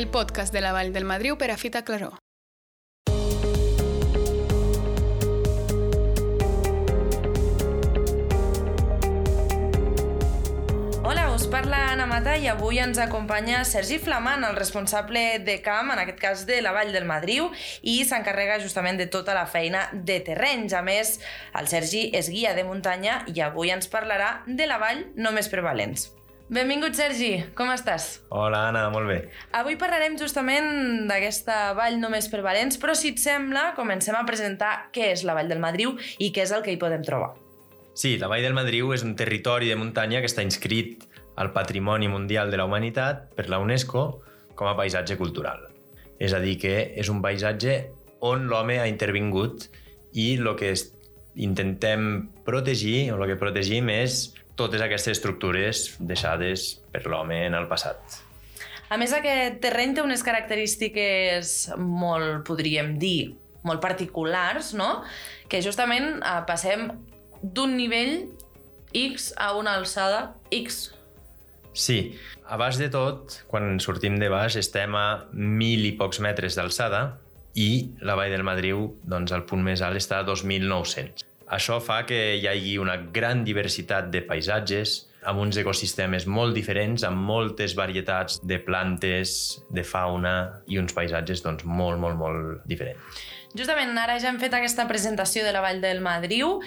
el podcast de la Vall del Madriu per a Fita Claró. Hola, us parla Anna Mata i avui ens acompanya Sergi Flamant, el responsable de camp, en aquest cas de la Vall del Madriu, i s'encarrega justament de tota la feina de terrenys. A més, el Sergi és guia de muntanya i avui ens parlarà de la vall només per valents. Benvingut, Sergi. Com estàs? Hola, Anna, molt bé. Avui parlarem justament d'aquesta vall només per valents, però si et sembla, comencem a presentar què és la Vall del Madriu i què és el que hi podem trobar. Sí, la Vall del Madriu és un territori de muntanya que està inscrit al Patrimoni Mundial de la Humanitat per la UNESCO com a paisatge cultural. És a dir, que és un paisatge on l'home ha intervingut i el que intentem protegir, o el que protegim és totes aquestes estructures deixades per l'home en el passat. A més, aquest terreny té unes característiques molt, podríem dir, molt particulars, no? Que justament eh, passem d'un nivell X a una alçada X. Sí, a baix de tot, quan sortim de baix, estem a mil i pocs metres d'alçada i la Vall del Madriu, doncs, el punt més alt està a 2.900. Això fa que hi hagi una gran diversitat de paisatges, amb uns ecosistemes molt diferents, amb moltes varietats de plantes, de fauna i uns paisatges doncs, molt, molt, molt diferents. Justament ara ja hem fet aquesta presentació de la Vall del Madriu.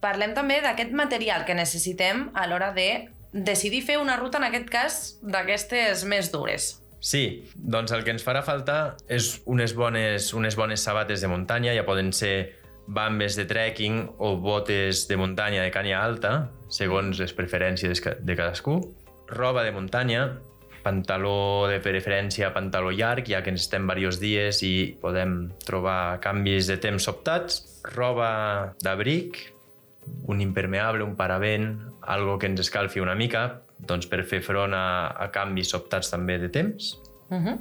Parlem també d'aquest material que necessitem a l'hora de decidir fer una ruta, en aquest cas, d'aquestes més dures. Sí, doncs el que ens farà falta és unes bones, unes bones sabates de muntanya, ja poden ser bambes de trekking o botes de muntanya de canya alta, segons les preferències de cadascú, roba de muntanya, pantaló de preferència, pantaló llarg, ja que ens estem diversos dies i podem trobar canvis de temps sobtats, roba d'abric, un impermeable, un paravent, algo que ens escalfi una mica, doncs per fer front a, a canvis sobtats també de temps. Uh -huh.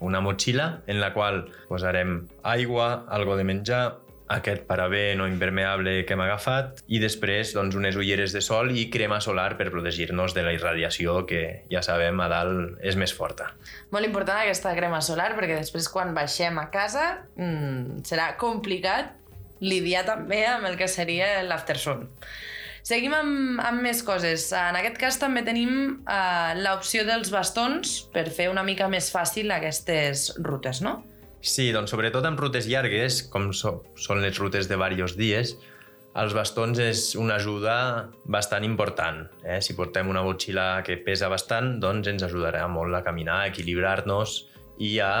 Una motxilla en la qual posarem aigua, algo de menjar, aquest paravent o impermeable que hem agafat i després doncs, unes ulleres de sol i crema solar per protegir-nos de la irradiació que ja sabem a dalt és més forta. Molt important aquesta crema solar perquè després quan baixem a casa mmm, serà complicat lidiar també amb el que seria l'aftersun. Seguim amb, amb més coses. En aquest cas també tenim uh, l'opció dels bastons per fer una mica més fàcil aquestes rutes, no? Sí, doncs sobretot en rutes llargues, com so, són les rutes de diversos dies, els bastons és una ajuda bastant important. Eh? Si portem una motxilla que pesa bastant, doncs ens ajudarà molt a caminar, a equilibrar-nos i a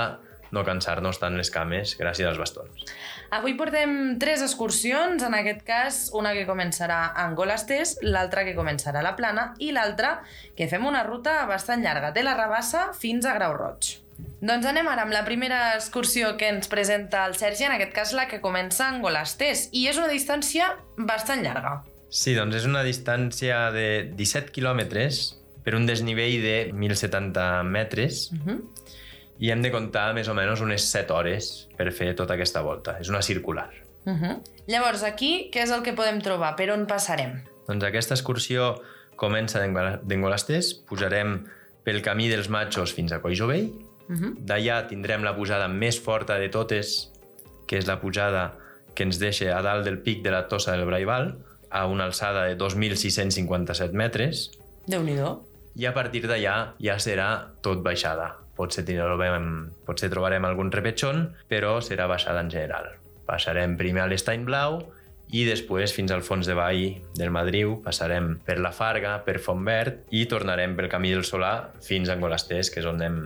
no cansar-nos tant les cames gràcies als bastons. Avui portem tres excursions, en aquest cas una que començarà a Angolastès, l'altra que començarà a la Plana i l'altra que fem una ruta bastant llarga, de la Rabassa fins a Grau Roig. Doncs anem ara amb la primera excursió que ens presenta el Sergi, en aquest cas la que comença a Angolastès, i és una distància bastant llarga. Sí, doncs és una distància de 17 quilòmetres per un desnivell de 1.070 metres Uh -huh. i hem de comptar més o menys unes 7 hores per fer tota aquesta volta. És una circular. Uh -huh. Llavors, aquí, què és el que podem trobar? Per on passarem? Doncs aquesta excursió comença d'Engolastès, pujarem pel camí dels Matxos fins a Coixo Vell, Uh -huh. D'allà tindrem la pujada més forta de totes, que és la pujada que ens deixa a dalt del pic de la Tossa del Braival, a una alçada de 2.657 metres, déu nhi i a partir d'allà ja serà tot baixada. Potser, tindrem, potser trobarem algun repetxon, però serà baixada en general. Passarem primer a l'Estany Blau i després fins al fons de vall del Madriu, passarem per la Farga, per Fontverd i tornarem pel camí del Solà fins a Angolastès, que és on hem,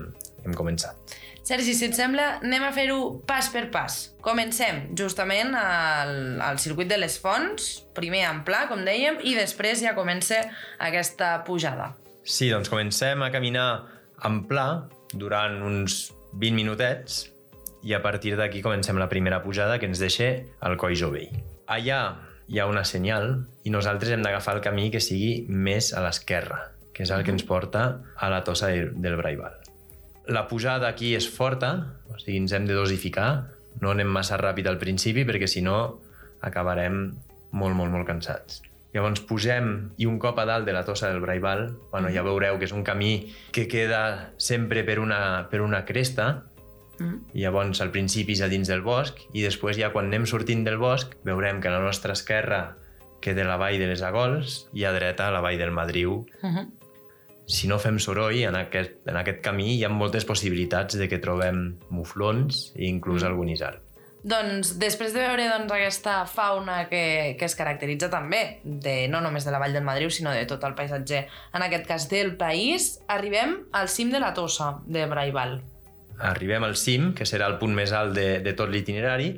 hem començat. Sergi, si et sembla, anem a fer-ho pas per pas. Comencem justament al, al circuit de les fonts, primer en pla, com dèiem, i després ja comença aquesta pujada. Sí, doncs comencem a caminar en pla durant uns 20 minutets i a partir d'aquí comencem la primera pujada que ens deixa al Coll Jovell. Allà hi ha una senyal i nosaltres hem d'agafar el camí que sigui més a l'esquerra, que és el que ens porta a la tossa del Braival. La pujada aquí és forta, o sigui, ens hem de dosificar, no anem massa ràpid al principi perquè si no acabarem molt, molt, molt cansats. Llavors posem, i un cop a dalt de la tossa del Braibal, bueno, ja veureu que és un camí que queda sempre per una, per una cresta, Mm. i llavors al principi és a dins del bosc i després ja quan anem sortint del bosc veurem que a la nostra esquerra queda la vall de les Agols i a dreta la vall del Madriu. Uh -huh. Si no fem soroll en aquest, en aquest camí hi ha moltes possibilitats de que trobem muflons i inclús algun isard. Doncs després de veure doncs, aquesta fauna que, que es caracteritza també, de, no només de la Vall del Madriu, sinó de tot el paisatge, en aquest cas del país, arribem al cim de la Tossa de Braibal. Arribem al cim, que serà el punt més alt de, de tot l'itinerari,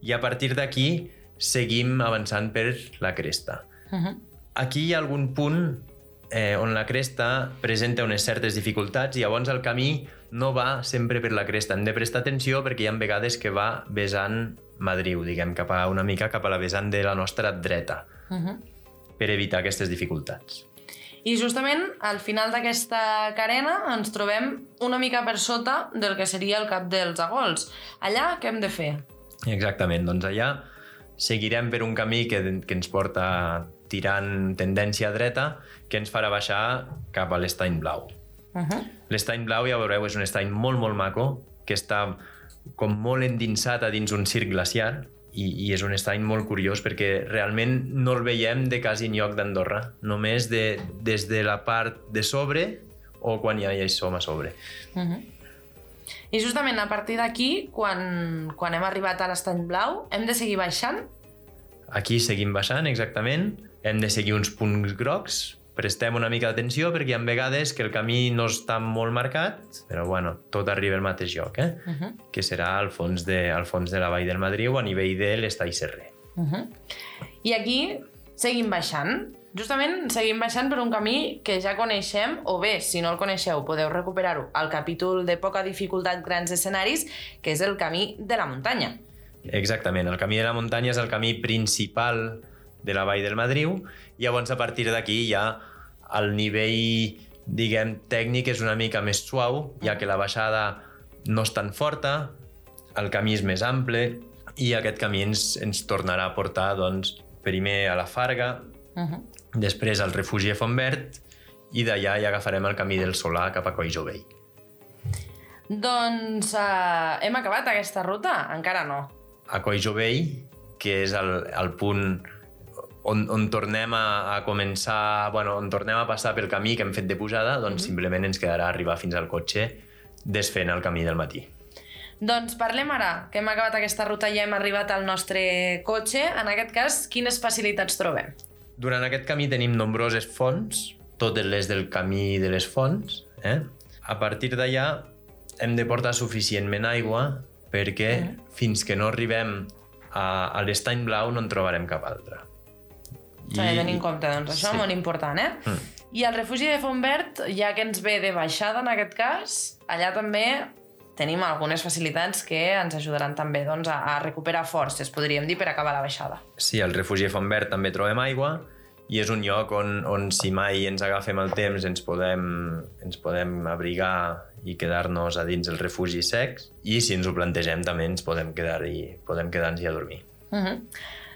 i a partir d'aquí seguim avançant per la cresta. Uh -huh. Aquí hi ha algun punt eh, on la cresta presenta unes certes dificultats i llavors el camí no va sempre per la cresta. Hem de prestar atenció perquè hi ha vegades que va vessant Madriu, diguem, cap a una mica cap a la vessant de la nostra dreta, Uh -huh. per evitar aquestes dificultats. I justament al final d'aquesta carena ens trobem una mica per sota del que seria el cap dels agols. Allà què hem de fer? Exactament, doncs allà seguirem per un camí que, que ens porta tirant tendència dreta, que ens farà baixar cap a l'estany blau. Uh -huh. L'estany blau, ja veureu, és un estany molt, molt maco, que està com molt endinsat a dins un circ glaciar, i, i és un estany molt curiós perquè realment no el veiem de quasi enlloc d'Andorra, només de, des de la part de sobre o quan ja hi som a sobre. Uh -huh. I justament a partir d'aquí, quan, quan hem arribat a l'estany blau, hem de seguir baixant? Aquí seguim baixant, exactament, hem de seguir uns punts grocs, prestem una mica d'atenció perquè hi ha vegades que el camí no està molt marcat, però bueno, tot arriba al mateix lloc, eh? Uh -huh. que serà al fons, de, al fons de la vall del Madriu a nivell de l'estall Serrer. Uh -huh. I aquí seguim baixant. Justament seguim baixant per un camí que ja coneixem, o bé, si no el coneixeu, podeu recuperar-ho al capítol de poca dificultat grans escenaris, que és el camí de la muntanya. Exactament, el camí de la muntanya és el camí principal de la vall del Madriu i llavors a partir d'aquí ja el nivell, diguem, tècnic és una mica més suau, ja que la baixada no és tan forta, el camí és més ample i aquest camí ens, ens tornarà a portar doncs, primer a la Farga, Uh -huh. després al refugi a Fontverd i d'allà ja agafarem el camí del Solà cap a Collsovell. Doncs uh, hem acabat aquesta ruta? Encara no. a Collsovell, que és el, el punt on, on tornem a, a començar, bueno, on tornem a passar pel camí que hem fet de pujada, doncs mm -hmm. simplement ens quedarà arribar fins al cotxe desfent el camí del matí. Doncs parlem ara, que hem acabat aquesta ruta i hem arribat al nostre cotxe. En aquest cas, quines facilitats trobem? Durant aquest camí tenim nombroses fonts, totes les del camí de les fonts. Eh? A partir d'allà hem de portar suficientment aigua perquè Mm. fins que no arribem a, a l'estany blau no en trobarem cap altre. S'ha de tenir en compte, doncs, això Sí. molt important, eh? Mm. I el refugi de Fontverd, ja que ens ve de baixada en aquest cas, allà també tenim algunes facilitats que ens ajudaran també doncs, a, a recuperar forces, podríem dir, per acabar la baixada. Sí, al refugi de Fontverd també trobem aigua i és un lloc on, on si mai ens agafem el temps ens podem, ens podem abrigar i quedar-nos a dins el refugi secs i si ens ho plantegem també ens podem quedar-hi podem quedar-nos a dormir. Uh -huh.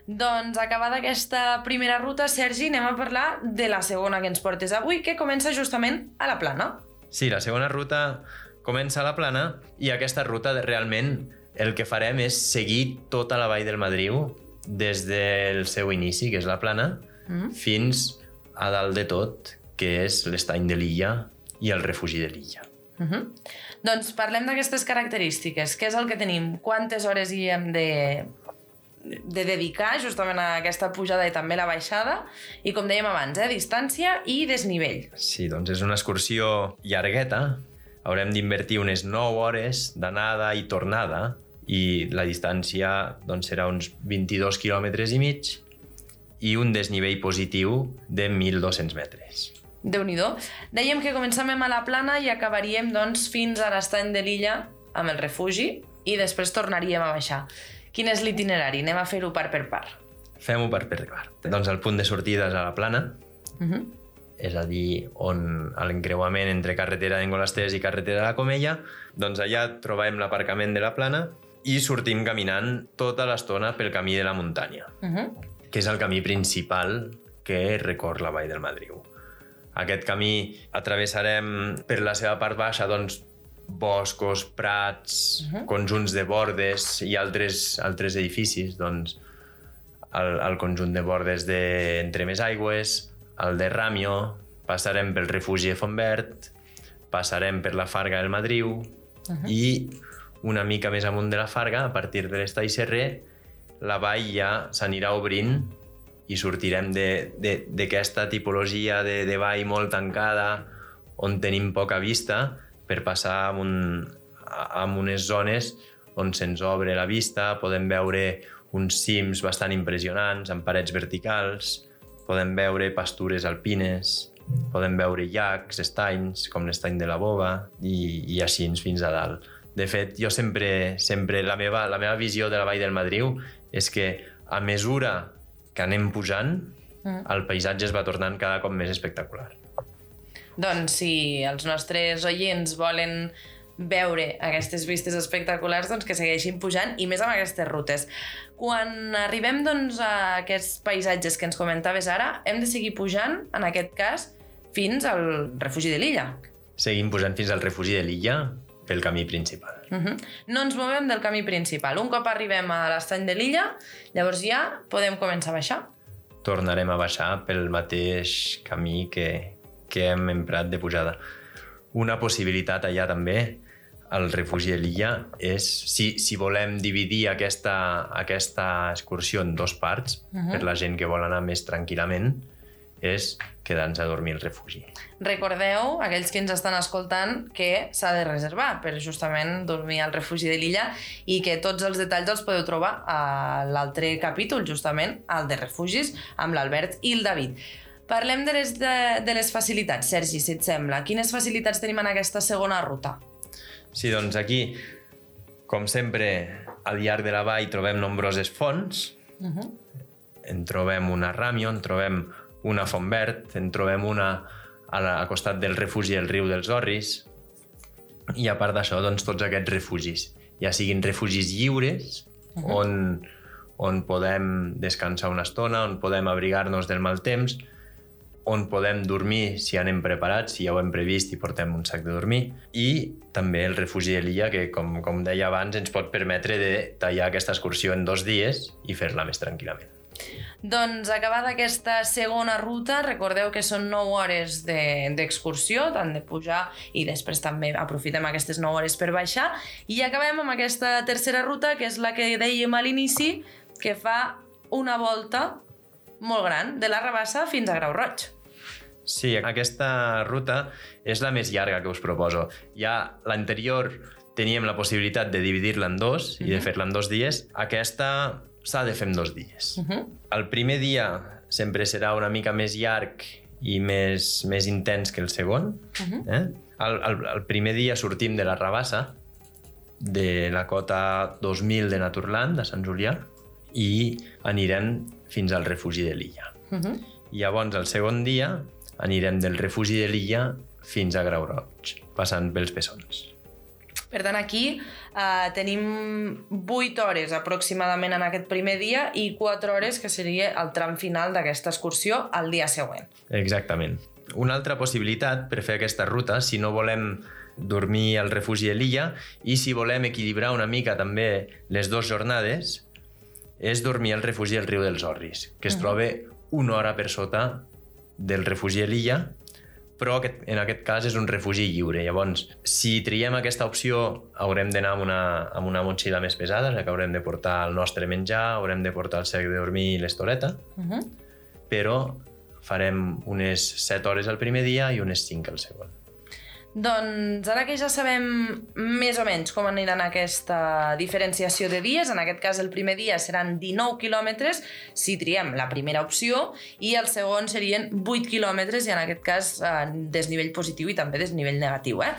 Doncs acabada aquesta primera ruta, Sergi, anem a parlar de la segona que ens portes avui, que comença justament a la plana. Sí, la segona ruta comença a la plana i aquesta ruta realment el que farem és seguir tota la vall del Madriu des del seu inici, que és la plana, Mm. fins a dalt de tot, que és l'estany de l'illa i el refugi de l'illa. Uh -huh. Doncs parlem d'aquestes característiques. Què és el que tenim? Quantes hores hi hem de, de dedicar justament a aquesta pujada i també la baixada? I com dèiem abans, eh, distància i desnivell. Sí, doncs és una excursió llargueta. Haurem d'invertir unes 9 hores d'anada i tornada i la distància doncs, serà uns 22 quilòmetres i mig i un desnivell positiu de 1.200 metres. déu nhi Dèiem que començàvem a la plana i acabaríem doncs, fins a l'estany de l'illa amb el refugi i després tornaríem a baixar. Quin és l'itinerari? Anem a fer-ho part per part. Fem-ho per per part. Doncs el punt de sortida és a la plana, Uh -huh. és a dir, on a l'encreuament entre carretera d'Engolasters i carretera de la Comella, doncs allà trobem l'aparcament de la plana i sortim caminant tota l'estona pel camí de la muntanya. Uh -huh. que és el camí principal que recor la vall del Madriu. Aquest camí atravessarem per la seva part baixa doncs, boscos, prats, uh -huh. conjunts de bordes i altres, altres edificis. Doncs, el, el conjunt de bordes de Entre Més Aigües, el de Ramio, passarem pel refugi de Fontvert, passarem per la Farga del Madriu uh -huh. i una mica més amunt de la Farga, a partir de l'estall Serrer, la vall ja s'anirà obrint i sortirem d'aquesta tipologia de, de vall molt tancada on tenim poca vista per passar a, un, a unes zones on se'ns obre la vista, podem veure uns cims bastant impressionants amb parets verticals, podem veure pastures alpines, podem veure llacs, estanys, com l'estany de la Bova, i, i així fins a dalt. De fet, jo sempre, sempre la, meva, la meva visió de la Vall del Madriu és que a mesura que anem pujant, mm. el paisatge es va tornant cada cop més espectacular. Doncs si els nostres oients volen veure aquestes vistes espectaculars, doncs que segueixin pujant, i més amb aquestes rutes. Quan arribem doncs, a aquests paisatges que ens comentaves ara, hem de seguir pujant, en aquest cas, fins al refugi de l'illa. Seguim pujant fins al refugi de l'illa pel camí principal. Uh -huh. No ens movem del camí principal. Un cop arribem a l'estany de l'illa, llavors ja podem començar a baixar. Tornarem a baixar pel mateix camí que, que hem emprat de pujada. Una possibilitat allà també al refugi de l'illa és, si, si volem dividir aquesta, aquesta excursió en dos parts, uh -huh. per la gent que vol anar més tranquil·lament, és quedar-nos a dormir al refugi. Recordeu, aquells que ens estan escoltant, que s'ha de reservar per justament dormir al refugi de l'illa i que tots els detalls els podeu trobar a l'altre capítol, justament, al de refugis, amb l'Albert i el David. Parlem de les, de, de les facilitats, Sergi, si et sembla. Quines facilitats tenim en aquesta segona ruta? Sí, doncs aquí, com sempre, al llarg de la vall trobem nombroses fonts. Uh -huh. En trobem una ràmio, en trobem una font verd, en trobem una a, la, a costat del refugi del riu dels Orris, i a part d'això, doncs, tots aquests refugis, ja siguin refugis lliures, uh -huh. on, on podem descansar una estona, on podem abrigar-nos del mal temps, on podem dormir si anem preparats, si ja ho hem previst i portem un sac de dormir, i també el refugi de l'illa, que, com, com deia abans, ens pot permetre de tallar aquesta excursió en dos dies i fer-la més tranquil·lament. Doncs acabada aquesta segona ruta, recordeu que són 9 hores d'excursió, de, tant de pujar i després també aprofitem aquestes 9 hores per baixar i acabem amb aquesta tercera ruta que és la que dèiem a l'inici que fa una volta molt gran de la Rabassa fins a Grau Roig. Sí, aquesta ruta és la més llarga que us proposo. Ja l'anterior teníem la possibilitat de dividir-la en dos mm -hmm. i de fer-la en dos dies. Aquesta s'ha de fer en dos dies. Uh -huh. El primer dia sempre serà una mica més llarg i més, més intens que el segon. Uh -huh. eh? el, el, el primer dia sortim de la Rabassa, de la cota 2000 de Naturland, de Sant Julià, i anirem fins al refugi de l'illa. Uh -huh. Llavors, el segon dia, anirem del refugi de l'illa fins a Grau Roig, passant pels Pessons. Per tant, aquí eh, tenim 8 hores aproximadament en aquest primer dia i 4 hores que seria el tram final d'aquesta excursió al dia següent. Exactament. Una altra possibilitat per fer aquesta ruta, si no volem dormir al refugi de l'illa i si volem equilibrar una mica també les dues jornades, és dormir al refugi del riu dels Orris, que es uh -huh. troba una hora per sota del refugi de l'illa però aquest, en aquest cas és un refugi lliure. Llavors, si triem aquesta opció, haurem d'anar amb, una, amb una motxilla més pesada, que haurem de portar el nostre menjar, haurem de portar el sec de dormir i l'estoreta, uh -huh. però farem unes 7 hores el primer dia i unes 5 el segon. Doncs ara que ja sabem més o menys com aniran aquesta diferenciació de dies, en aquest cas el primer dia seran 19 quilòmetres si triem la primera opció i el segon serien 8 quilòmetres i en aquest cas eh, desnivell positiu i també desnivell negatiu. Eh?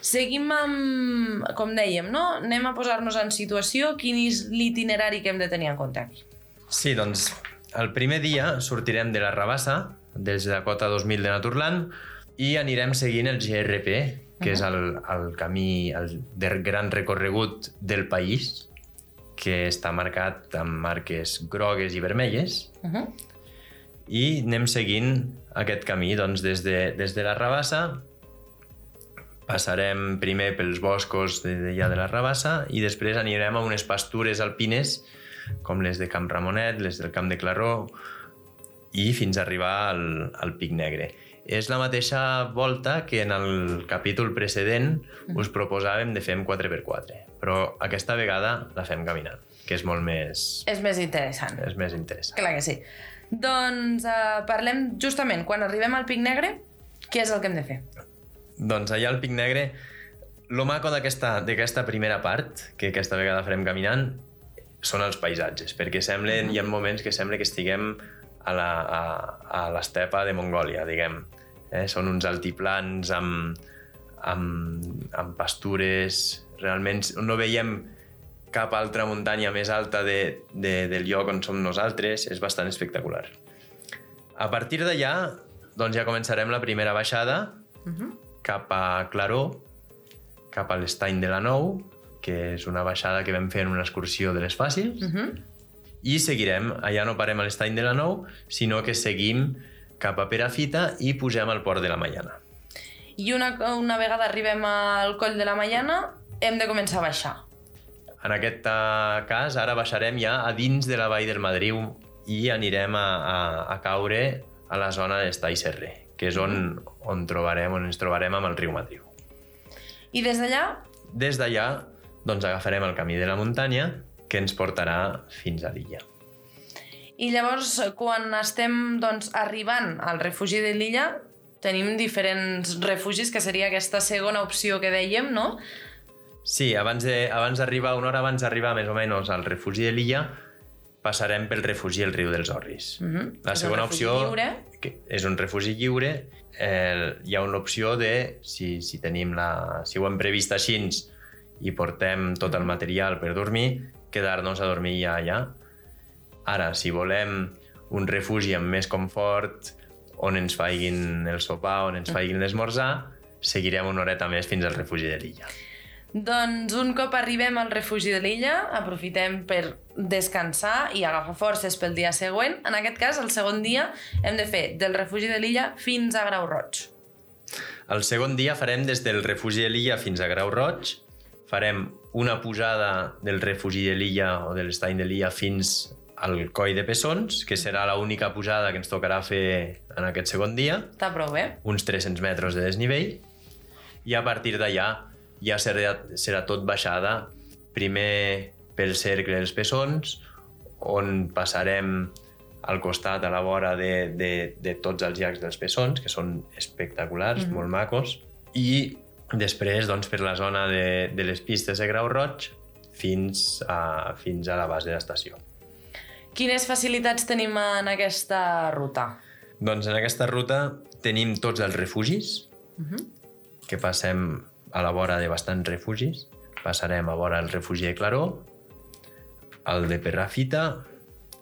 Seguim amb, com dèiem, no? anem a posar-nos en situació, quin és l'itinerari que hem de tenir en compte aquí? Sí, doncs el primer dia sortirem de la Rabassa, des de Cota 2000 de Naturland, i anirem seguint el GRP, que uh -huh. és el, el camí, el de gran recorregut del país, que està marcat amb marques grogues i vermelles. Uh -huh. i anem seguint aquest camí doncs, des, de, des de la Rabassa passarem primer pels boscos de, de, ja de la Rabassa i després anirem a unes pastures alpines com les de Camp Ramonet, les del Camp de Claró i fins a arribar al, al Pic Negre. És la mateixa volta que en el capítol precedent us proposàvem de fer en 4x4, però aquesta vegada la fem caminant, que és molt més... És més interessant. És més interessant. Clar que sí. Doncs uh, parlem justament, quan arribem al Pic Negre, què és el que hem de fer? Doncs allà al Pic Negre, lo maco d'aquesta primera part, que aquesta vegada farem caminant, són els paisatges, perquè semblen, hi ha moments que sembla que estiguem a la, a, a l'estepa de Mongòlia, diguem. Eh? Són uns altiplans amb, amb, amb pastures, realment no veiem cap altra muntanya més alta de, de, del lloc on som nosaltres, és bastant espectacular. A partir d'allà, doncs ja començarem la primera baixada uh -huh. cap a Claró, cap a l'estany de la Nou, que és una baixada que vam fer en una excursió de les fàcils, Uh -huh. i seguirem, allà no parem a l'estany de la Nou, sinó que seguim cap a Perafita i pugem al port de la Maiana. I una, una vegada arribem al coll de la Maiana, hem de començar a baixar. En aquest eh, cas, ara baixarem ja a dins de la vall del Madriu i anirem a, a, a caure a la zona d'Estall Serrer, que és on, on, trobarem, on ens trobarem amb el riu Madriu. I des d'allà, Des d'allà, doncs agafarem el camí de la muntanya que ens portarà fins a l'illa. I llavors quan estem doncs, arribant al refugi de l'illa, tenim diferents refugis, que seria aquesta segona opció que dèiem, no? Sí, abans de- abans d'arribar, una hora abans d'arribar més o menys al refugi de l'illa, passarem pel refugi del riu dels Orris. Mhm. La És segona opció lliure. que és un refugi lliure. Eh, hi ha una opció de, si, si, tenim la, si ho hem previst així i portem tot el material per dormir, quedar-nos a dormir ja allà. Ara, si volem un refugi amb més confort, on ens faiguin el sopar, on ens faiguin l'esmorzar, seguirem una horeta més fins al refugi de l'illa. Doncs un cop arribem al refugi de l'illa, aprofitem per descansar i agafar forces pel dia següent. En aquest cas, el segon dia, hem de fer del refugi de l'illa fins a Grau Roig. El segon dia farem des del refugi de l'illa fins a Grau Roig, farem una pujada del refugi de l'illa o de l'estany de l'illa fins al coll de Pessons, que serà l'única pujada que ens tocarà fer en aquest segon dia, Està prou bé? uns 300 metres de desnivell, i a partir d'allà ja serà, serà tot baixada, primer pel cercle dels Pessons, on passarem al costat, a la vora de, de, de tots els llacs dels Pessons, que són espectaculars, mm -hmm. molt macos, i després doncs, per la zona de, de les pistes de Grau Roig fins a, fins a la base de l'estació. Quines facilitats tenim en aquesta ruta? Doncs en aquesta ruta tenim tots els refugis, Uh -huh. que passem a la vora de bastants refugis. Passarem a vora el refugi de Claró, el de Perrafita,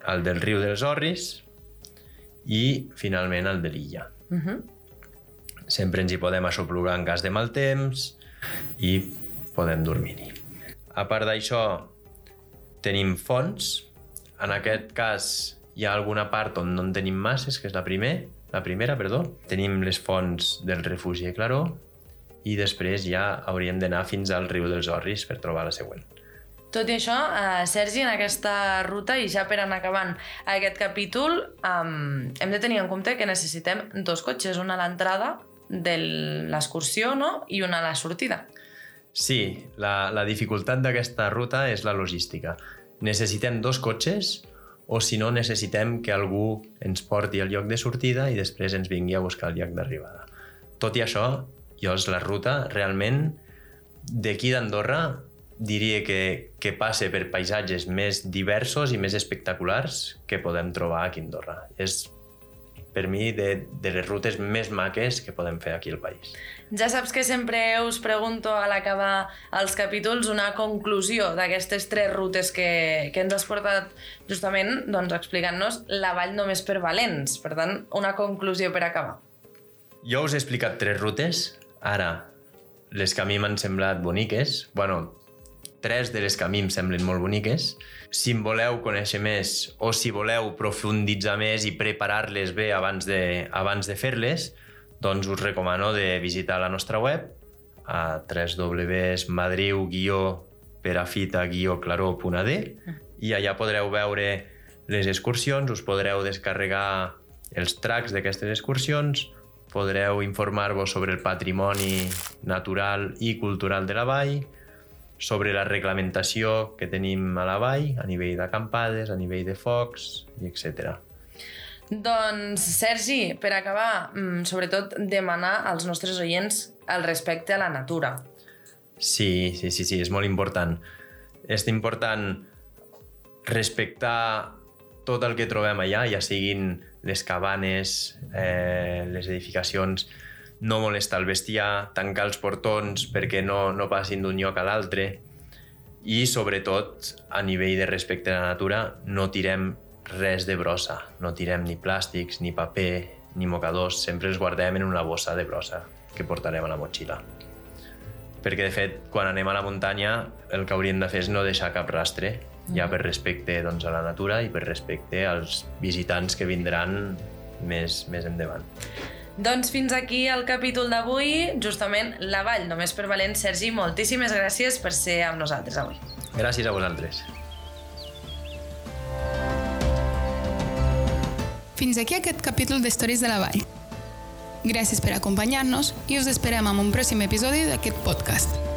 el del riu dels Orris i, finalment, el de l'illa. Uh -huh. Sempre ens hi podem aixoplugar en cas de mal temps i podem dormir-hi. A part d'això, tenim fonts. En aquest cas hi ha alguna part on no en tenim masses, que és la, primer, la primera. Perdó. Tenim les fonts del refugi de Claró i després ja hauríem d'anar fins al riu dels Orris per trobar la següent. Tot i això, eh, Sergi, en aquesta ruta, i ja per anar acabant aquest capítol, eh, hem de tenir en compte que necessitem dos cotxes, una a l'entrada de l'excursió no? i una a la sortida. Sí, la, la dificultat d'aquesta ruta és la logística. Necessitem dos cotxes o si no necessitem que algú ens porti al lloc de sortida i després ens vingui a buscar el lloc d'arribada. Tot i això, jo la ruta realment d'aquí d'Andorra diria que, que passe per paisatges més diversos i més espectaculars que podem trobar aquí a Andorra. És per mi de, de les rutes més maques que podem fer aquí al país. Ja saps que sempre us pregunto a l'acabar els capítols una conclusió d'aquestes tres rutes que, que ens has portat justament doncs, explicant-nos la vall només per valents. Per tant, una conclusió per acabar. Jo us he explicat tres rutes. Ara, les que a mi m'han semblat boniques, bueno, tres de les que a mi em semblen molt boniques. Si en voleu conèixer més o si voleu profunditzar més i preparar-les bé abans de, abans de fer-les, doncs us recomano de visitar la nostra web a www.madriu-perafita-claró.ad i allà podreu veure les excursions, us podreu descarregar els tracks d'aquestes excursions, podreu informar-vos sobre el patrimoni natural i cultural de la vall, sobre la reglamentació que tenim a la vall, a nivell d'acampades, a nivell de focs, i etc. Doncs, Sergi, per acabar, mm, sobretot demanar als nostres oients el respecte a la natura. Sí, sí, sí, sí, és molt important. És important respectar tot el que trobem allà, ja siguin les cabanes, eh, les edificacions, no molestar el bestiar, tancar els portons perquè no, no passin d'un lloc a l'altre i, sobretot, a nivell de respecte a la natura, no tirem res de brossa. No tirem ni plàstics, ni paper, ni mocadors. Sempre els guardem en una bossa de brossa que portarem a la motxilla. Perquè, de fet, quan anem a la muntanya, el que hauríem de fer és no deixar cap rastre, ja per respecte doncs, a la natura i per respecte als visitants que vindran més, més endavant. Doncs fins aquí el capítol d'avui, justament la vall, només per valent. Sergi, moltíssimes gràcies per ser amb nosaltres avui. Gràcies a vosaltres. Fins aquí aquest capítol d'Històries de la Vall. Gràcies per acompanyar-nos i us esperem en un pròxim episodi d'aquest podcast.